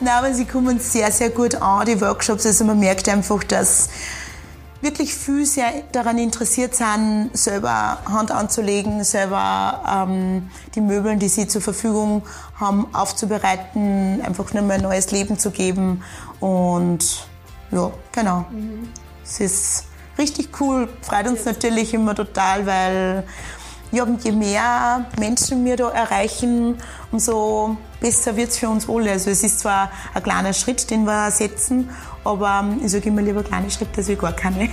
Nein, aber sie kommen sehr, sehr gut an, die Workshops. Also man merkt einfach, dass wirklich viel sehr daran interessiert sind, selber Hand anzulegen, selber ähm, die Möbel, die sie zur Verfügung haben, aufzubereiten, einfach nur mal ein neues Leben zu geben. Und ja, genau. Mhm. Es ist richtig cool, freut uns natürlich immer total, weil ja, je mehr Menschen wir da erreichen, umso besser wird es für uns alle. Also es ist zwar ein kleiner Schritt, den wir setzen, aber ich sage immer lieber kleine Schritte als gar keine.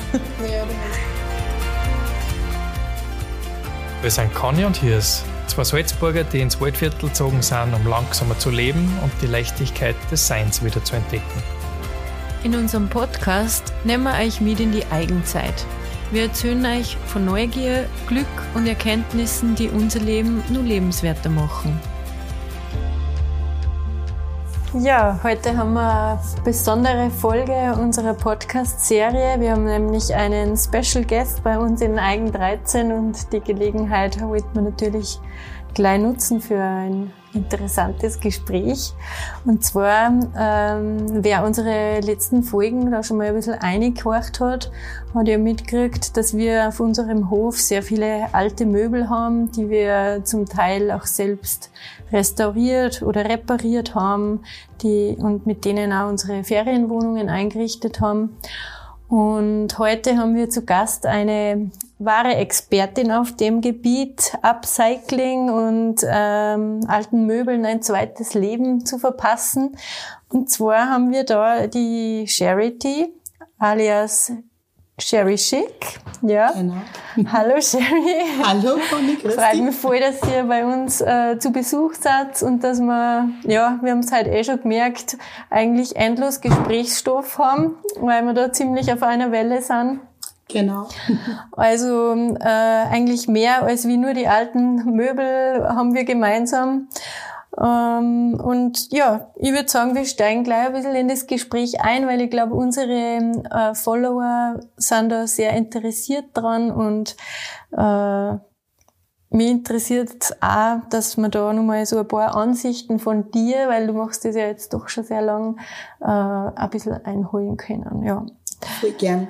Wir sind Conny und Hirs, zwei Salzburger, die ins Waldviertel gezogen sind, um langsamer zu leben und die Leichtigkeit des Seins wieder zu entdecken. In unserem Podcast nehmen wir euch mit in die Eigenzeit. Wir erzählen euch von Neugier, Glück und Erkenntnissen, die unser Leben nur lebenswerter machen. Ja, heute haben wir eine besondere Folge unserer Podcast-Serie. Wir haben nämlich einen Special Guest bei uns in Eigen 13 und die Gelegenheit wollten wir natürlich gleich nutzen für ein interessantes Gespräch. Und zwar, ähm, wer unsere letzten Folgen da schon mal ein bisschen eingehorcht hat, hat ja mitgekriegt, dass wir auf unserem Hof sehr viele alte Möbel haben, die wir zum Teil auch selbst restauriert oder repariert haben, die, und mit denen auch unsere Ferienwohnungen eingerichtet haben. Und heute haben wir zu Gast eine wahre Expertin auf dem Gebiet, Upcycling und ähm, alten Möbeln ein zweites Leben zu verpassen. Und zwar haben wir da die Charity alias Sherry Schick. Ja. Genau. Hallo Sherry. Hallo Conny, grüß Freut mich voll, dass ihr bei uns äh, zu Besuch seid und dass wir, ja, wir haben es halt eh schon gemerkt, eigentlich endlos Gesprächsstoff haben, weil wir da ziemlich auf einer Welle sind. Genau. Also äh, eigentlich mehr als wie nur die alten Möbel haben wir gemeinsam. Ähm, und ja, ich würde sagen, wir steigen gleich ein bisschen in das Gespräch ein, weil ich glaube, unsere äh, Follower sind da sehr interessiert dran und äh, mich interessiert auch, dass wir da nochmal so ein paar Ansichten von dir, weil du machst das ja jetzt doch schon sehr lang, äh, ein bisschen einholen können. Ja. Voll gern.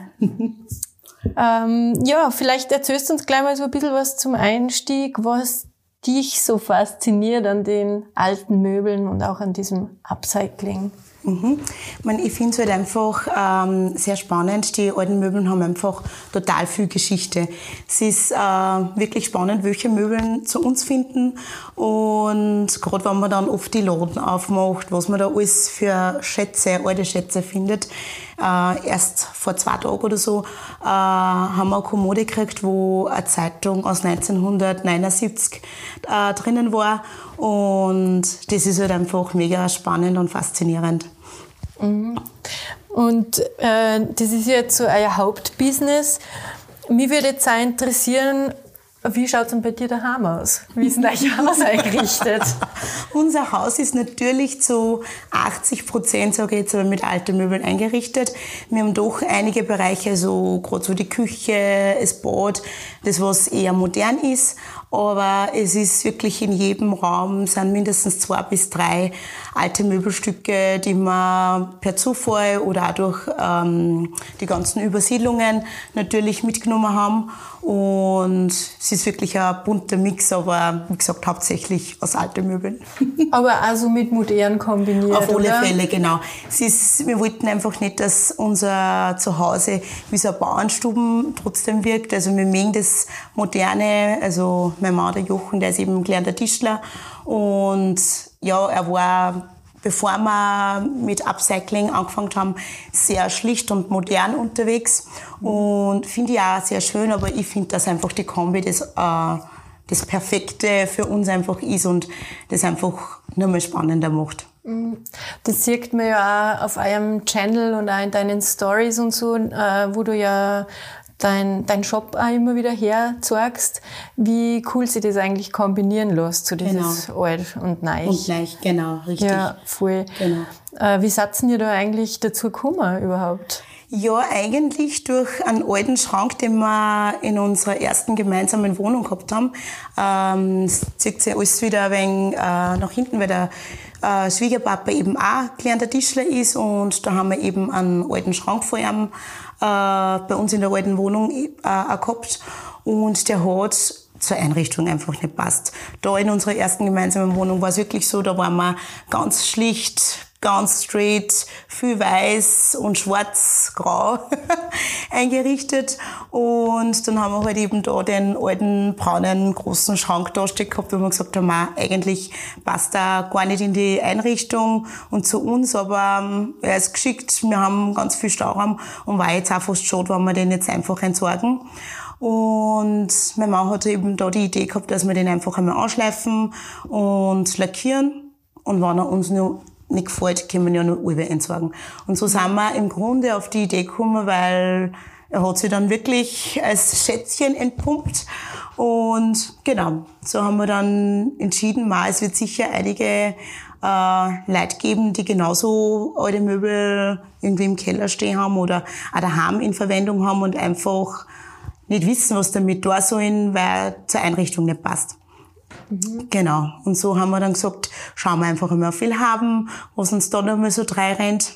Ähm, ja, vielleicht erzählst du uns gleich mal so ein bisschen was zum Einstieg, was dich so fasziniert an den alten Möbeln und auch an diesem Upcycling? Mhm. Ich, ich finde es halt einfach ähm, sehr spannend. Die alten Möbel haben einfach total viel Geschichte. Es ist äh, wirklich spannend, welche Möbel zu uns finden. Und gerade wenn man dann oft die Laden aufmacht, was man da alles für Schätze, alte Schätze findet. Äh, erst vor zwei Tagen oder so äh, haben wir eine Kommode gekriegt, wo eine Zeitung aus 1979 äh, drinnen war. Und das ist halt einfach mega spannend und faszinierend. Mhm. Und äh, das ist jetzt so euer Hauptbusiness. Mich würde jetzt auch interessieren, wie schaut es denn bei dir daheim aus? Wie ist denn euer Haus eingerichtet? Unser Haus ist natürlich zu 80 Prozent, sage ich jetzt, mit alten Möbeln eingerichtet. Wir haben doch einige Bereiche, so gerade so die Küche, das Bad, das was eher modern ist. Aber es ist wirklich in jedem Raum sind mindestens zwei bis drei alte Möbelstücke, die man per Zufall oder auch durch ähm, die ganzen Übersiedlungen natürlich mitgenommen haben. Und es ist wirklich ein bunter Mix, aber wie gesagt, hauptsächlich aus alten Möbeln. Aber also mit modern kombiniert. Auf alle oder? Fälle, genau. Es ist, wir wollten einfach nicht, dass unser Zuhause wie so ein Bauernstuben trotzdem wirkt. Also wir mögen das Moderne. Also mein Mann, der Jochen, der ist eben gelernter Tischler. Und ja, er war bevor wir mit Upcycling angefangen haben, sehr schlicht und modern unterwegs. Und finde ich auch sehr schön, aber ich finde, dass einfach die Kombi das, äh, das Perfekte für uns einfach ist und das einfach nur mal spannender macht. Das sieht man ja auch auf eurem Channel und auch in deinen Stories und so, äh, wo du ja dein, dein Shop auch immer wieder herzeigst, wie cool sie das eigentlich kombinieren lässt, so dieses genau. alt und neu. Und neu, genau, richtig. Ja, voll. Genau. Äh, wie seid ihr da eigentlich dazu gekommen überhaupt? Ja, eigentlich durch einen alten Schrank, den wir in unserer ersten gemeinsamen Wohnung gehabt haben. Ähm, es zieht sich alles wieder ein wenig äh, nach hinten, weil der äh, Schwiegerpapa eben auch gelernter Tischler ist und da haben wir eben einen alten Schrank vor ihm bei uns in der alten Wohnung äh, gehabt und der hat zur Einrichtung einfach nicht passt. Da in unserer ersten gemeinsamen Wohnung war es wirklich so, da waren wir ganz schlicht, ganz straight, viel weiß und schwarz-grau eingerichtet. Und dann haben wir halt eben da den alten braunen großen Schrank da stehen gehabt, wo wir gesagt haben, eigentlich passt da gar nicht in die Einrichtung und zu uns, aber ähm, er ist geschickt, wir haben ganz viel Stauraum und war jetzt auch fast schade, wenn wir den jetzt einfach entsorgen. Und mein Mann hat eben da die Idee gehabt, dass wir den einfach einmal anschleifen und lackieren. Und wenn er uns nur nicht gefällt, können wir ja nur über entsorgen. Und so sind wir im Grunde auf die Idee gekommen, weil er hat sich dann wirklich als Schätzchen entpumpt. Und genau, so haben wir dann entschieden, mal, es wird sicher einige äh, Leute geben, die genauso alte Möbel irgendwie im Keller stehen haben oder auch daheim in Verwendung haben und einfach nicht wissen, was damit da sollen, weil zur Einrichtung nicht passt. Mhm. Genau. Und so haben wir dann gesagt, schauen wir einfach immer viel haben, was uns da noch mal so drei rennt.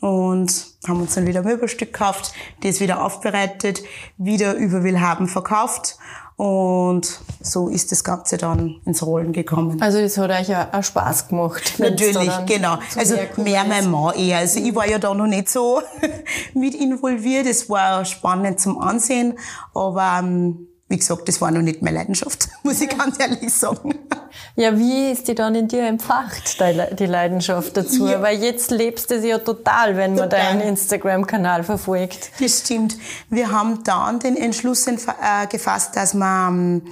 Und haben uns dann wieder ein Möbelstück gekauft, das wieder aufbereitet, wieder über Willhaben verkauft und so ist das Ganze dann ins Rollen gekommen. Also das hat euch auch Spaß gemacht. Natürlich, genau. Also mehr mein Mann eher. Also ich war ja da noch nicht so mit involviert. Es war spannend zum Ansehen, aber ähm, wie gesagt, das war noch nicht meine Leidenschaft, muss ich ganz ehrlich sagen. Ja, wie ist die dann in dir entfacht, die Leidenschaft dazu? Ja. Weil jetzt lebst du sie ja total, wenn man total. deinen Instagram-Kanal verfolgt. Das stimmt. Wir haben dann den Entschluss äh, gefasst, dass man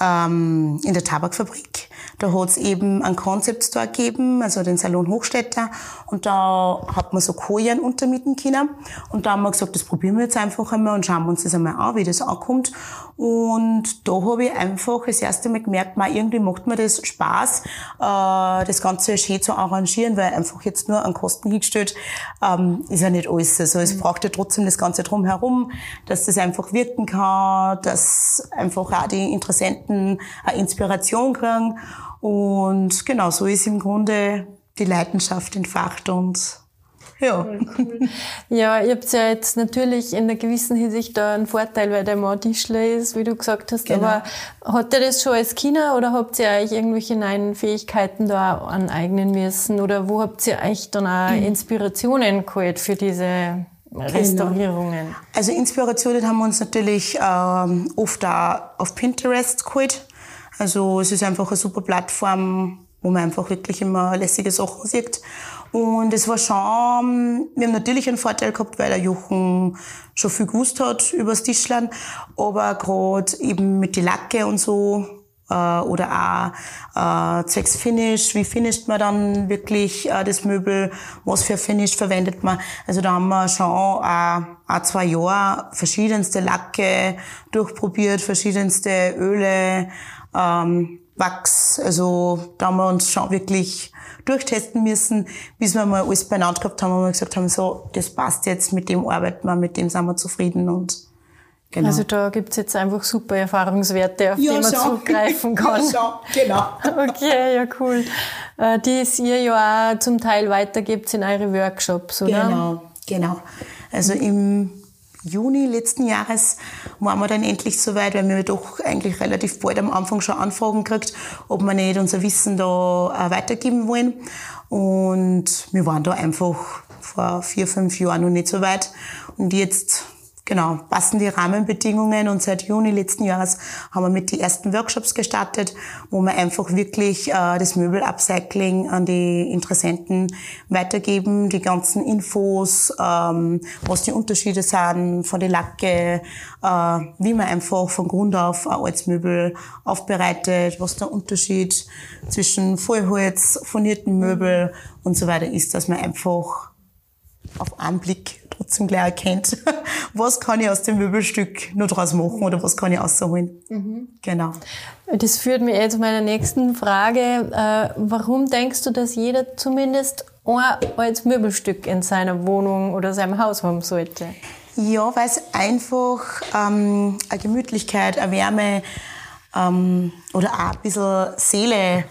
ähm, in der Tabakfabrik da hat es eben einen Concept Store gegeben, also den Salon Hochstädter. Und da hat man so Kojen untermieten können. Und da haben wir gesagt, das probieren wir jetzt einfach einmal und schauen wir uns das einmal an, wie das ankommt. Und da habe ich einfach das erste Mal gemerkt, man, irgendwie macht mir das Spaß, äh, das Ganze schön zu arrangieren, weil einfach jetzt nur an Kosten hingestellt ähm, ist ja nicht alles. Also es mhm. braucht ja trotzdem das Ganze drumherum, dass das einfach wirken kann, dass einfach auch die Interessenten eine Inspiration kriegen. Und genau, so ist im Grunde die Leidenschaft entfacht und ja. Cool. Ja, ihr habt ja jetzt natürlich in einer gewissen Hinsicht da einen Vorteil, weil der Mann Tischler ist, wie du gesagt hast. Genau. Aber hat er das schon als Kinder oder habt ihr euch irgendwelche neuen Fähigkeiten da aneignen müssen? Oder wo habt ihr euch dann auch mhm. Inspirationen geholt für diese genau. Restaurierungen? Also Inspirationen haben wir uns natürlich ähm, oft auch auf Pinterest geholt. Also es ist einfach eine super Plattform, wo man einfach wirklich immer lässige Sachen sieht. Und es war schon, wir haben natürlich einen Vorteil gehabt, weil der Jochen schon viel gewusst hat über das Tischland, aber gerade eben mit die Lacke und so, äh, oder auch äh, zwecks Finish, wie finisht man dann wirklich äh, das Möbel, was für Finish verwendet man. Also da haben wir schon äh, auch zwei Jahre verschiedenste Lacke durchprobiert, verschiedenste Öle, ähm, Wachs. Also da haben wir uns schon wirklich durchtesten müssen, bis wir mal alles beieinander gehabt haben und wir gesagt haben, so, das passt jetzt, mit dem arbeiten wir, mit dem sind wir zufrieden und Genau. Also da gibt's jetzt einfach super Erfahrungswerte, auf ja, die man schon. zugreifen kann. Ja, genau. Okay, ja cool. Äh, die es ihr ja auch zum Teil weitergibt in eure Workshops, oder? Genau, genau. Also im Juni letzten Jahres waren wir dann endlich so weit, weil wir doch eigentlich relativ bald am Anfang schon Anfragen gekriegt, ob wir nicht unser Wissen da weitergeben wollen. Und wir waren da einfach vor vier, fünf Jahren noch nicht so weit. Und jetzt Genau, passen die Rahmenbedingungen. Und seit Juni letzten Jahres haben wir mit die ersten Workshops gestartet, wo wir einfach wirklich äh, das Möbelupcycling an die Interessenten weitergeben, die ganzen Infos, ähm, was die Unterschiede sind von der Lacke, äh, wie man einfach von Grund auf ein altes Möbel aufbereitet, was der Unterschied zwischen Vollholz, furnierten Möbel und so weiter ist, dass man einfach auf einen Blick trotzdem gleich erkennt, was kann ich aus dem Möbelstück noch draus machen oder was kann ich rausholen. Mhm. Genau. Das führt mich jetzt zu meiner nächsten Frage. Äh, warum denkst du, dass jeder zumindest ein altes Möbelstück in seiner Wohnung oder seinem Haus haben sollte? Ja, weil es einfach ähm, eine Gemütlichkeit, eine Wärme ähm, oder auch ein bisschen Seele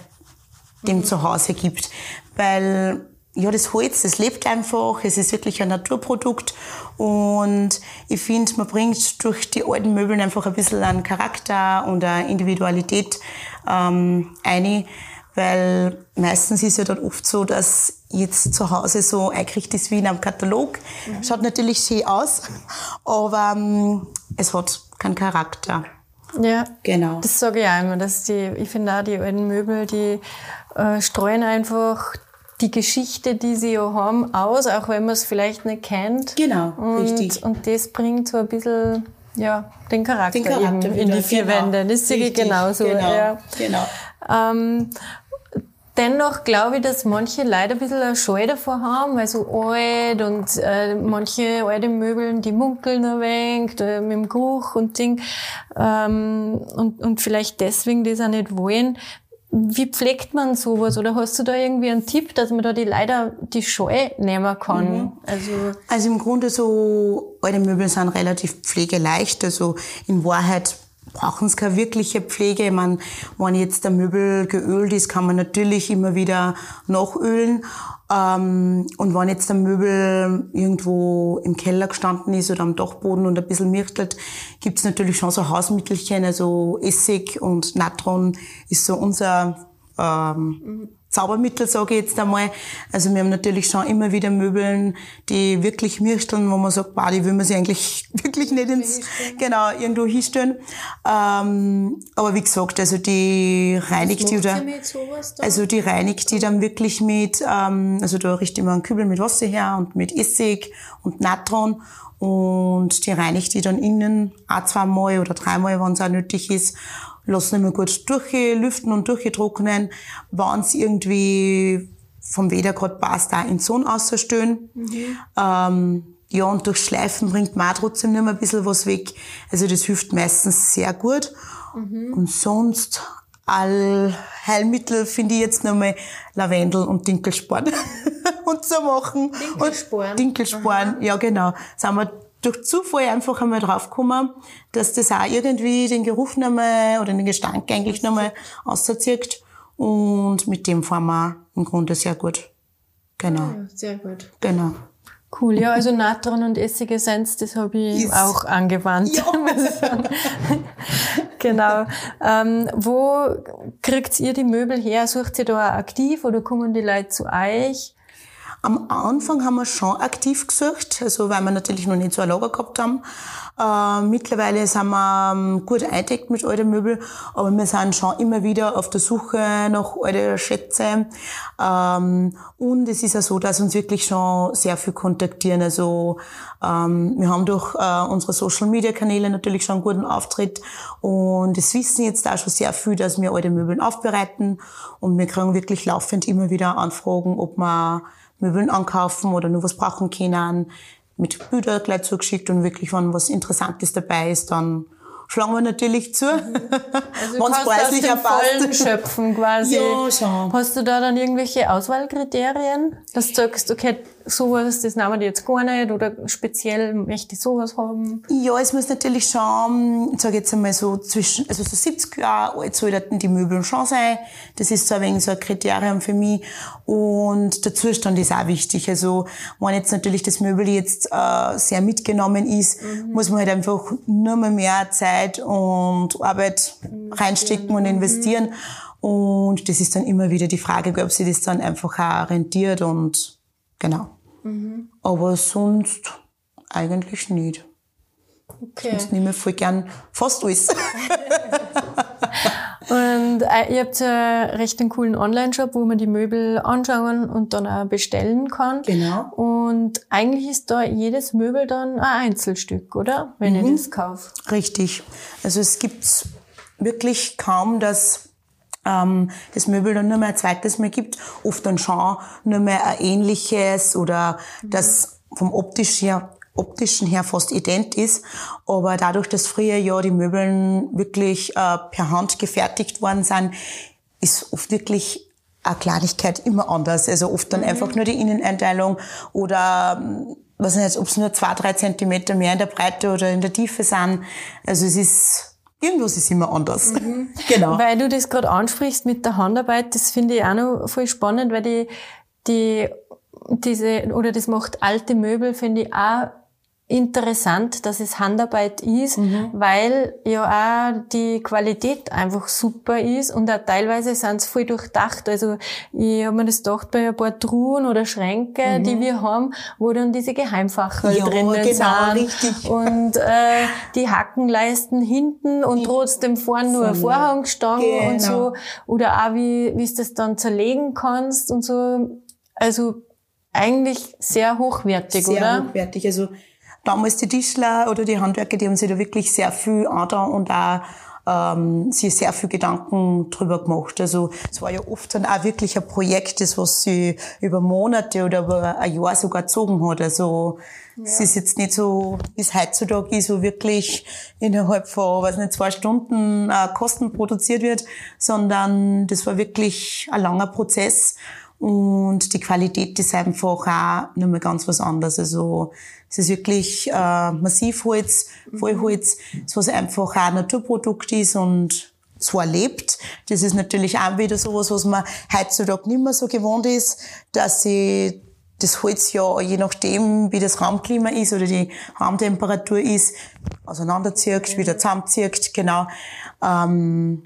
dem mhm. Zuhause gibt. Weil ja, das Holz, das lebt einfach, es ist wirklich ein Naturprodukt und ich finde, man bringt durch die alten Möbeln einfach ein bisschen einen Charakter und eine Individualität ähm, ein, weil meistens ist ja dann oft so, dass jetzt zu Hause so eingerichtet ist wie in einem Katalog. Mhm. Schaut natürlich schön aus, aber ähm, es hat keinen Charakter. Ja, genau. Das sage ich auch immer, dass die, ich finde auch die alten Möbel, die äh, streuen einfach die Geschichte, die sie ja haben, aus, auch wenn man es vielleicht nicht kennt. Genau, und, richtig. Und das bringt so ein bisschen ja, den Charakter, den Charakter eben in die vier genau. Wände. Das sehe ich genauso. Genau, ja. genau. Ähm, Dennoch glaube ich, dass manche Leute ein bisschen eine Scheu davor haben, weil so alt und äh, manche alte Möbeln, die munkeln ein wenig äh, mit dem Geruch und Ding ähm, und, und vielleicht deswegen das auch nicht wollen. Wie pflegt man sowas? Oder hast du da irgendwie einen Tipp, dass man da die leider die Scheu nehmen kann? Mhm. Also, also im Grunde so, alte Möbel sind relativ pflegeleicht. Also in Wahrheit brauchen es keine wirkliche Pflege. Ich meine, wenn jetzt der Möbel geölt ist, kann man natürlich immer wieder nachölen. Ähm, und wenn jetzt der Möbel irgendwo im Keller gestanden ist oder am Dachboden und ein bisschen mirtelt, gibt's natürlich schon so Hausmittelchen, also Essig und Natron ist so unser ähm. Zaubermittel, sage ich jetzt einmal. Also wir haben natürlich schon immer wieder Möbeln, die wirklich mirsteln, wo man sagt, bah, die will man sich eigentlich wirklich nicht ins, genau, irgendwo hinstellen. Ähm, aber wie gesagt, also die reinigt die oder, also die reinigt die dann wirklich mit, ähm, also da richte ich mir einen Kübel mit Wasser her und mit Essig und Natron und die reinigt die dann innen auch zweimal oder dreimal, wenn es auch nötig ist lassen immer gut durchlüften und durchtrocknen. Wenn es irgendwie vom Wetter gerade passt, auch in die Sonne ausstellen. Mhm. Ähm, ja, und durch Schleifen bringt man auch trotzdem nicht mehr ein bisschen was weg. Also das hilft meistens sehr gut. Mhm. Und sonst all Heilmittel finde ich jetzt nochmal Lavendel und Dinkelsporn und zu machen. Dinkelsporn? Und Dinkelsporn, ja genau. Sind wir durch Zufall einfach einmal draufgekommen, dass das auch irgendwie den Geruch nochmal oder den Gestank eigentlich nochmal auszieht. Und mit dem fahren wir im Grunde sehr gut. Genau. Ja, sehr gut. Genau. Cool, ja, also Natron und Essigessenz, das habe ich yes. auch angewandt. Ja. genau. Ähm, wo kriegt ihr die Möbel her? Sucht ihr da aktiv oder kommen die Leute zu euch? Am Anfang haben wir schon aktiv gesucht, also weil wir natürlich noch nicht so ein Lager gehabt haben. Äh, mittlerweile sind wir ähm, gut eingedeckt mit alten Möbeln, aber wir sind schon immer wieder auf der Suche nach alten Schätzen. Ähm, und es ist ja so, dass uns wirklich schon sehr viel kontaktieren. Also ähm, wir haben durch äh, unsere Social-Media-Kanäle natürlich schon einen guten Auftritt und es wissen jetzt auch schon sehr viel, dass wir alte Möbeln aufbereiten und wir kriegen wirklich laufend immer wieder Anfragen, ob wir Möbeln ankaufen oder nur was brauchen können, mit Bilder gleich zugeschickt und wirklich, wenn was Interessantes dabei ist, dann schlagen wir natürlich zu. Mhm. Also Wenn es preislich vollen schöpfen quasi. Ja, schon. Hast du da dann irgendwelche Auswahlkriterien, dass du sagst, okay, sowas, das nehmen wir jetzt gar nicht oder speziell möchte ich sowas haben? Ja, es muss natürlich schon, ich sage jetzt einmal so zwischen, also so 70 Jahre alt sollten die Möbel schon sein. Das ist so ein wenig so ein Kriterium für mich. Und der Zustand ist auch wichtig. Also, wenn jetzt natürlich das Möbel jetzt äh, sehr mitgenommen ist, mhm. muss man halt einfach nur mal mehr Zeit und Arbeit mhm. reinstecken und investieren. Mhm. Und das ist dann immer wieder die Frage, ob sich das dann einfach auch rentiert und Genau. Mhm. Aber sonst eigentlich nicht. Okay. Sonst nehme ich voll gern fast alles. und äh, ihr habt ja recht einen coolen Online-Shop, wo man die Möbel anschauen und dann auch bestellen kann. Genau. Und eigentlich ist da jedes Möbel dann ein Einzelstück, oder? Wenn mhm. ihr das kauft. Richtig. Also es gibt wirklich kaum, dass ähm, das Möbel dann nur mehr ein zweites Mal gibt, oft dann schon nur mehr ein ähnliches oder mhm. das vom optisch her, optischen her fast ident ist. Aber dadurch, dass früher ja die Möbeln wirklich äh, per Hand gefertigt worden sind, ist oft wirklich eine Kleinigkeit immer anders. Also oft dann mhm. einfach nur die Inneneinteilung oder weiß nicht, ob es nur zwei, drei Zentimeter mehr in der Breite oder in der Tiefe sind. Also es ist irgendwas ist immer anders. Mhm. Genau. Weil du das gerade ansprichst mit der Handarbeit, das finde ich auch noch voll spannend, weil die, die, diese, oder das macht alte Möbel, finde ich auch interessant, dass es Handarbeit ist, mhm. weil ja auch die Qualität einfach super ist und auch teilweise sind es voll durchdacht. Also ich habe mir das gedacht bei ein paar Truhen oder Schränke, mhm. die wir haben, wo dann diese Geheimfacher ja, drinnen genau, sind richtig. und äh, die Hackenleisten hinten und trotzdem vorne nur eine Vorhangstange genau. und so oder auch wie wie du das dann zerlegen kannst und so. Also eigentlich sehr hochwertig, sehr oder? Sehr hochwertig. Also damals die Tischler oder die Handwerker, die haben sich da wirklich sehr viel angetan und auch ähm, sich sehr viel Gedanken drüber gemacht. Also es war ja oft dann auch wirklich ein Projekt, das was sie über Monate oder über ein Jahr sogar gezogen hat. Also ja. es ist jetzt nicht so, wie es heutzutage ist, wo wirklich innerhalb von, weiß nicht, zwei Stunden äh, Kosten produziert wird, sondern das war wirklich ein langer Prozess. Und die Qualität ist einfach auch nochmal ganz was anderes. Also es ist wirklich äh, Massivholz, Vollholz, das was einfach auch Naturprodukt ist und zwar lebt. Das ist natürlich auch wieder sowas, was man heutzutage nicht mehr so gewohnt ist, dass sie das Holz ja, je nachdem, wie das Raumklima ist oder die Raumtemperatur ist, auseinanderzieht, wieder zusammenzieht, genau. Ähm,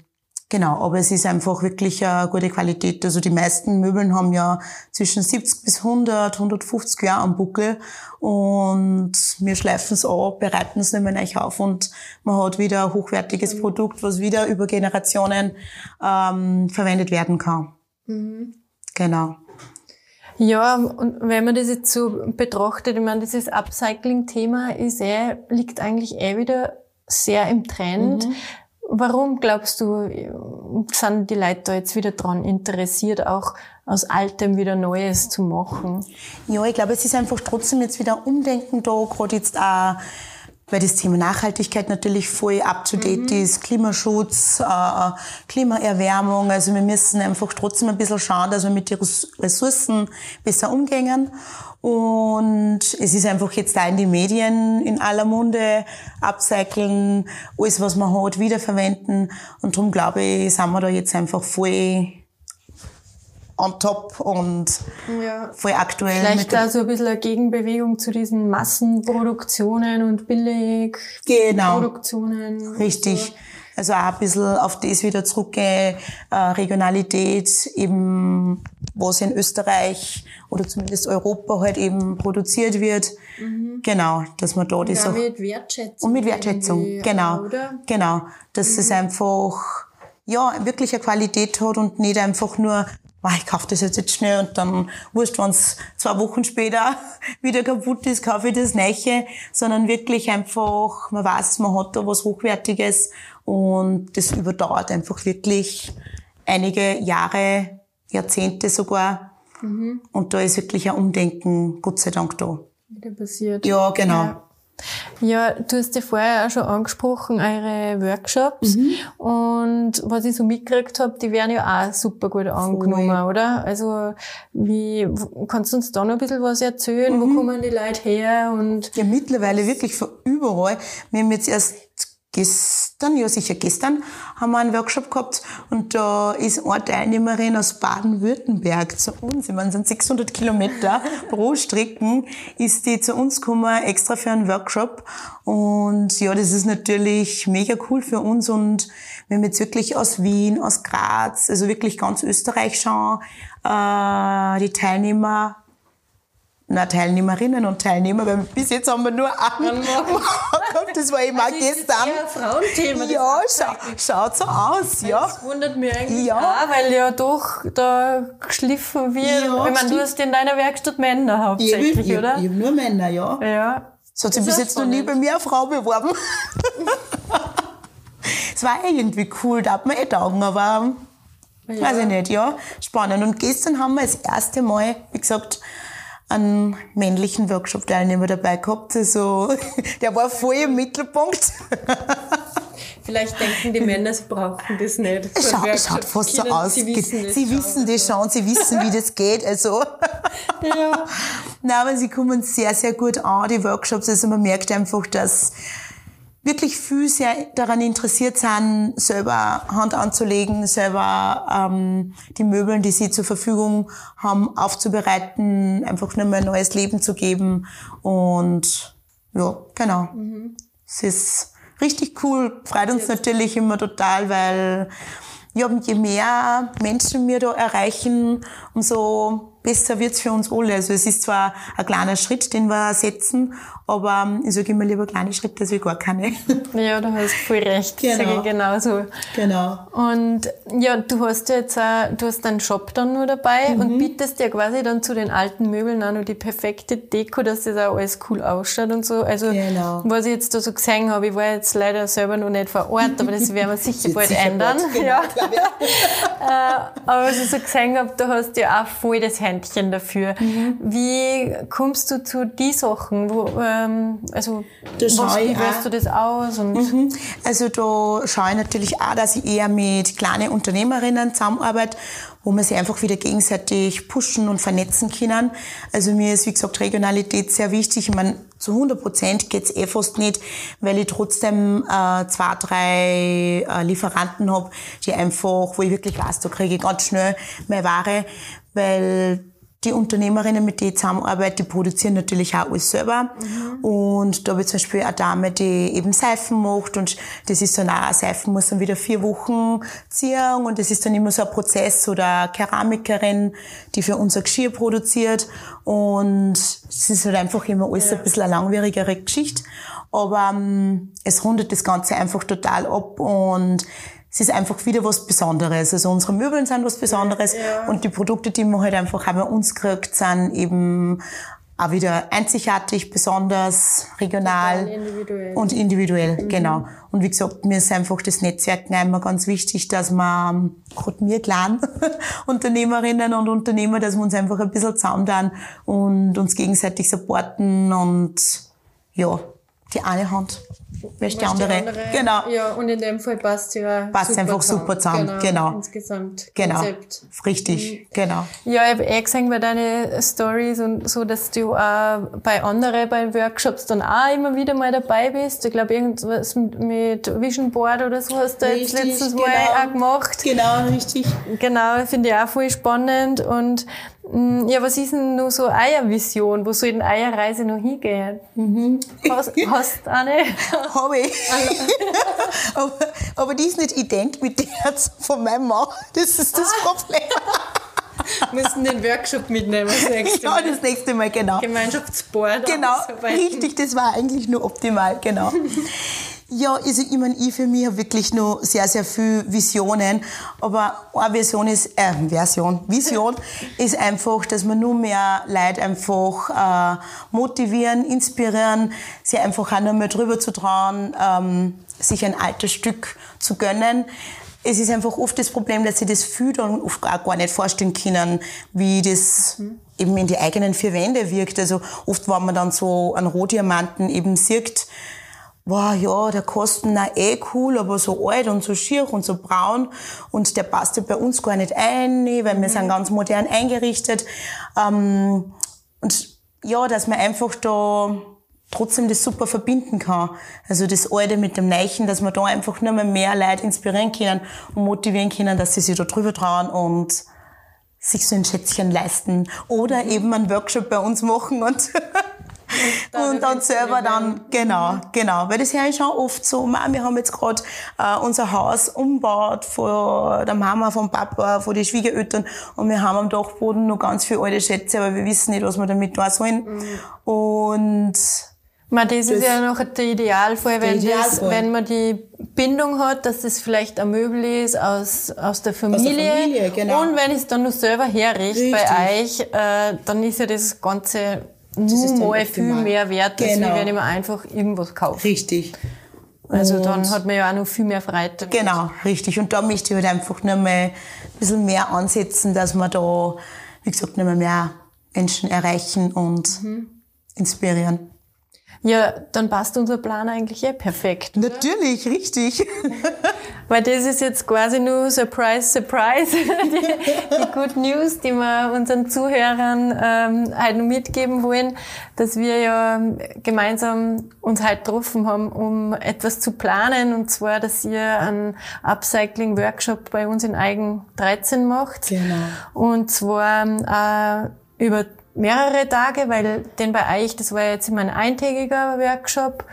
Genau, aber es ist einfach wirklich eine gute Qualität. Also die meisten Möbeln haben ja zwischen 70 bis 100, 150 Jahre am Buckel und wir schleifen es an, bereiten es nicht mehr neu auf und man hat wieder ein hochwertiges mhm. Produkt, was wieder über Generationen ähm, verwendet werden kann. Mhm. Genau. Ja, und wenn man das jetzt so betrachtet, ich meine, dieses Upcycling-Thema ist eh, liegt eigentlich eh wieder sehr im Trend. Mhm. Warum glaubst du, sind die Leute da jetzt wieder dran interessiert, auch aus Altem wieder Neues zu machen? Ja, ich glaube, es ist einfach trotzdem jetzt wieder Umdenken da, gerade jetzt auch weil das Thema Nachhaltigkeit natürlich voll up to date mhm. ist, Klimaschutz, äh, Klimaerwärmung. Also wir müssen einfach trotzdem ein bisschen schauen, dass wir mit den Ressourcen besser umgehen. Und es ist einfach jetzt da in die Medien in aller Munde, upcyclen, alles, was man hat, wiederverwenden. Und darum glaube ich, sind wir da jetzt einfach voll on top und ja. voll aktuell. Vielleicht da so ein bisschen eine Gegenbewegung zu diesen Massenproduktionen und Billigproduktionen. Genau. Richtig. So. Also auch ein bisschen auf das wieder zurückgehen, äh, Regionalität, eben was in Österreich oder zumindest Europa halt eben produziert wird. Mhm. Genau, dass man da das auch... mit Wertschätzung. Und mit Wertschätzung, genau. Oder? Genau, dass mhm. es einfach ja, wirklich eine Qualität hat und nicht einfach nur ich kaufe das jetzt, jetzt schnell und dann wurscht, wenn es zwei Wochen später wieder kaputt ist, kaufe ich das Neue, sondern wirklich einfach, man weiß, man hat da was Hochwertiges und das überdauert einfach wirklich einige Jahre, Jahrzehnte sogar. Mhm. Und da ist wirklich ein Umdenken, Gott sei Dank, da. Wieder passiert. Ja, genau. Ja. Ja, du hast ja vorher auch schon angesprochen, eure Workshops. Mhm. Und was ich so mitgekriegt habe, die werden ja auch super gut angenommen, Voll. oder? Also, wie, kannst du uns da noch ein bisschen was erzählen? Mhm. Wo kommen die Leute her? Und ja, mittlerweile wirklich von überall. Wir haben jetzt erst gestern, ja sicher gestern, haben wir einen Workshop gehabt und da ist eine Teilnehmerin aus Baden-Württemberg zu uns. Ich meine, es sind 600 Kilometer pro Strecken, ist die zu uns gekommen, extra für einen Workshop. Und ja, das ist natürlich mega cool für uns und wir haben jetzt wirklich aus Wien, aus Graz, also wirklich ganz Österreich schon äh, die Teilnehmer na, Teilnehmerinnen und Teilnehmer, weil bis jetzt haben wir nur einen gehabt. Das war immer also gestern. Das ist Frauenthema. Ja, schau, schaut so aus, ja. Das wundert mich eigentlich ja. auch, weil ja doch da geschliffen wird. Ja, ich meine, du hast in deiner Werkstatt Männer hauptsächlich, ich, oder? Ich, ich habe nur Männer, ja. Ja. Es hat sich bis jetzt spannend. noch nie bei mir eine Frau beworben. Es war irgendwie cool, da hat man eh taugen, aber ja. weiß ich nicht, ja. Spannend. Und gestern haben wir das erste Mal, wie gesagt, einen männlichen Workshop-Teilnehmer dabei gehabt. Also, der war voll im Mittelpunkt. Vielleicht denken die Männer, sie brauchen das nicht. Schau, schaut fast so aus. Sie wissen das, sie wissen das schon, sie wissen, wie das geht. Also. Ja. Nein, aber sie kommen sehr, sehr gut an, die Workshops. Also man merkt einfach, dass wirklich viel sehr daran interessiert sind, selber Hand anzulegen, selber ähm, die Möbeln, die sie zur Verfügung haben, aufzubereiten, einfach nur mal ein neues Leben zu geben. Und ja, genau. Mhm. Es ist richtig cool, freut uns natürlich immer total, weil ja, je mehr Menschen wir da erreichen, umso besser wird's für uns alle. Also es ist zwar ein kleiner Schritt, den wir setzen, aber ähm, ich sage immer lieber kleine Schritte als gar keine. Ja, du hast voll recht. Genau. Sage ich genauso. Genau. Und ja, du hast jetzt auch, du hast deinen Shop dann nur dabei mhm. und bietest ja quasi dann zu den alten Möbeln auch noch die perfekte Deko, dass das auch alles cool ausschaut und so. Also, genau. was ich jetzt da so gesehen habe, ich war jetzt leider selber noch nicht vor Ort, aber das werden wir sicher bald sicher ändern. Bald, genau, ja. Äh, aber was ich so gesehen habe, du hast ja auch voll das Händchen dafür. Mhm. Wie kommst du zu die Sachen? Wo, äh, ähm, also das was, wie wählst du das aus? Mhm. Also da schaue ich natürlich auch, dass ich eher mit kleinen Unternehmerinnen zusammenarbeite, wo man sich einfach wieder gegenseitig pushen und vernetzen können. Also mir ist, wie gesagt, Regionalität sehr wichtig. Ich meine, zu 100 Prozent geht's eh fast nicht, weil ich trotzdem äh, zwei, drei äh, Lieferanten habe, die einfach, wo ich wirklich weiß, da kriege ich ganz schnell meine Ware, weil die Unternehmerinnen, mit denen ich zusammenarbeite, die produzieren natürlich auch alles selber. Mhm. Und da habe ich zum Beispiel eine Dame, die eben Seifen macht und das ist dann auch, Seifen muss dann wieder vier Wochen ziehen und das ist dann immer so ein Prozess oder eine Keramikerin, die für unser Geschirr produziert und es ist halt einfach immer alles ja. ein bisschen eine langwierigere Geschichte. Aber ähm, es rundet das Ganze einfach total ab und es ist einfach wieder was Besonderes. Also unsere Möbeln sind was Besonderes ja. und die Produkte, die man halt einfach bei uns kriegt, sind eben auch wieder einzigartig, besonders regional individuell. und individuell, mhm. genau. Und wie gesagt, mir ist einfach das Netzwerk immer ganz wichtig, dass man, gerade mir klein, Unternehmerinnen und Unternehmer, dass wir uns einfach ein bisschen zusammen und uns gegenseitig supporten und ja, die eine Hand wäscht andere. andere. Genau. Ja, und in dem Fall passt ja passt super einfach zusammen. super zusammen. Genau. genau. Insgesamt. Genau. Konzept. Richtig. Mhm. Genau. Ja, ich habe eh gesehen bei deinen Stories und so, dass du auch bei anderen, bei Workshops dann auch immer wieder mal dabei bist. Ich glaube, irgendwas mit Vision Board oder so hast du richtig, jetzt letztens genau. mal auch gemacht. Genau, richtig. Genau, finde ich auch voll spannend und ja, was ist denn nur so Eiervision? Wo soll denn Eierreise noch hingehen? Mhm. Hast, hast du eine? Habe ich. aber, aber die ist nicht ident mit der von meinem Mann. Das ist das ah. Problem. müssen den Workshop mitnehmen das nächste Mal. Ja, das nächste Mal, genau. Gemeinschaftsboard. Genau, richtig, das war eigentlich nur optimal, genau. Ja, also ich meine, ich für mich habe wirklich noch sehr, sehr viele Visionen. Aber eine Vision ist, äh, Version, Vision ist einfach, dass man nur mehr Leute einfach äh, motivieren, inspirieren, sie einfach auch noch mal drüber zu trauen, ähm, sich ein altes Stück zu gönnen. Es ist einfach oft das Problem, dass sie das viel dann oft auch gar nicht vorstellen können, wie das mhm. eben in die eigenen vier Wände wirkt. Also oft, wenn man dann so einen Rohdiamanten eben sieht, wow, ja, der kostet na eh cool, aber so alt und so schier und so braun und der passt ja bei uns gar nicht ein, weil wir mhm. sind ganz modern eingerichtet. Ähm, und ja, dass man einfach da trotzdem das super verbinden kann. Also das Alte mit dem Neichen, dass man da einfach nur mehr, mehr Leute inspirieren können und motivieren können, dass sie sich da drüber trauen und sich so ein Schätzchen leisten oder mhm. eben einen Workshop bei uns machen und und dann selber dann, genau, mhm. genau. Weil das höre ich schon oft so, wir haben jetzt gerade äh, unser Haus umgebaut von der Mama, vom Papa, von den Schwiegereltern und wir haben am Dachboden noch ganz viele alte Schätze, aber wir wissen nicht, was wir damit tun sollen. Mhm. Und man, das, das, ist ja noch der Idealfall, wenn, Idealfall. Das, wenn man die Bindung hat, dass das vielleicht ein Möbel ist aus, aus der Familie. Aus der Familie genau. Und wenn ich es dann noch selber herrichte bei euch, äh, dann ist ja das Ganze nur mal viel mehr wert, als genau. wenn ich mir einfach irgendwas kaufe. Richtig. Also und dann hat man ja auch noch viel mehr Freiheit. Genau, richtig. Und da möchte ich halt einfach nur mal ein bisschen mehr ansetzen, dass wir da, wie gesagt, noch mal mehr Menschen erreichen und mhm. inspirieren. Ja, dann passt unser Plan eigentlich eh perfekt. Natürlich, richtig. Weil das ist jetzt quasi nur Surprise, Surprise, die, die Good News, die wir unseren Zuhörern ähm, heute mitgeben wollen, dass wir ja gemeinsam uns heute getroffen haben, um etwas zu planen, und zwar, dass ihr einen Upcycling-Workshop bei uns in Eigen 13 macht. Genau. Und zwar äh, über mehrere Tage, weil denn bei euch, das war jetzt immer ein eintägiger Workshop.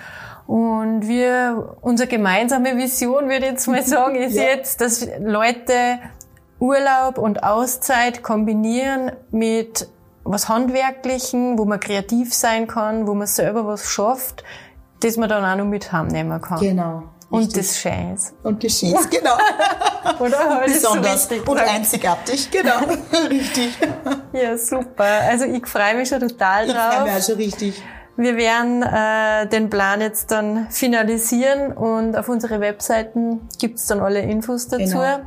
Und wir, unsere gemeinsame Vision, würde ich jetzt mal sagen, ist ja. jetzt, dass Leute Urlaub und Auszeit kombinieren mit was Handwerklichen, wo man kreativ sein kann, wo man selber was schafft, das man dann auch noch mit heimnehmen kann. Genau. Und das Scheiß. Und Geschehens, genau. Oder? Und besonders so und einzigartig, genau. richtig. Ja, super. Also ich freue mich schon total drauf. Ich freue mich auch schon richtig. Wir werden äh, den Plan jetzt dann finalisieren und auf unsere Webseiten gibt's dann alle Infos dazu. Genau.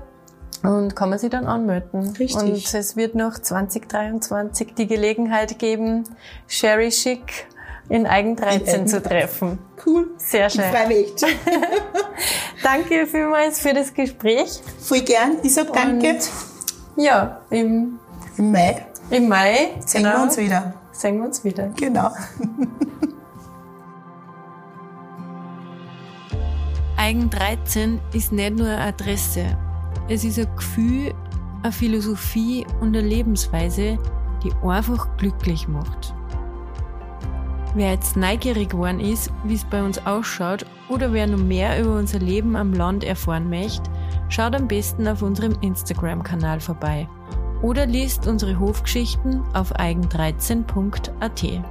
Und kann man sich dann anmelden. Richtig. Und es wird noch 2023 die Gelegenheit geben, Sherry Chic in Eigen 13 zu treffen. Cool. Sehr schön. Ich freue mich danke vielmals für das Gespräch. Voll gern. Ich sag danke. Und ja, im, im Mai. Im Mai. Sehen genau. wir uns wieder. Sehen wir uns wieder. Genau. Eigen 13 ist nicht nur eine Adresse. Es ist ein Gefühl, eine Philosophie und eine Lebensweise, die einfach glücklich macht. Wer jetzt neugierig geworden ist, wie es bei uns ausschaut oder wer noch mehr über unser Leben am Land erfahren möchte, schaut am besten auf unserem Instagram-Kanal vorbei oder liest unsere Hofgeschichten auf eigen13.at.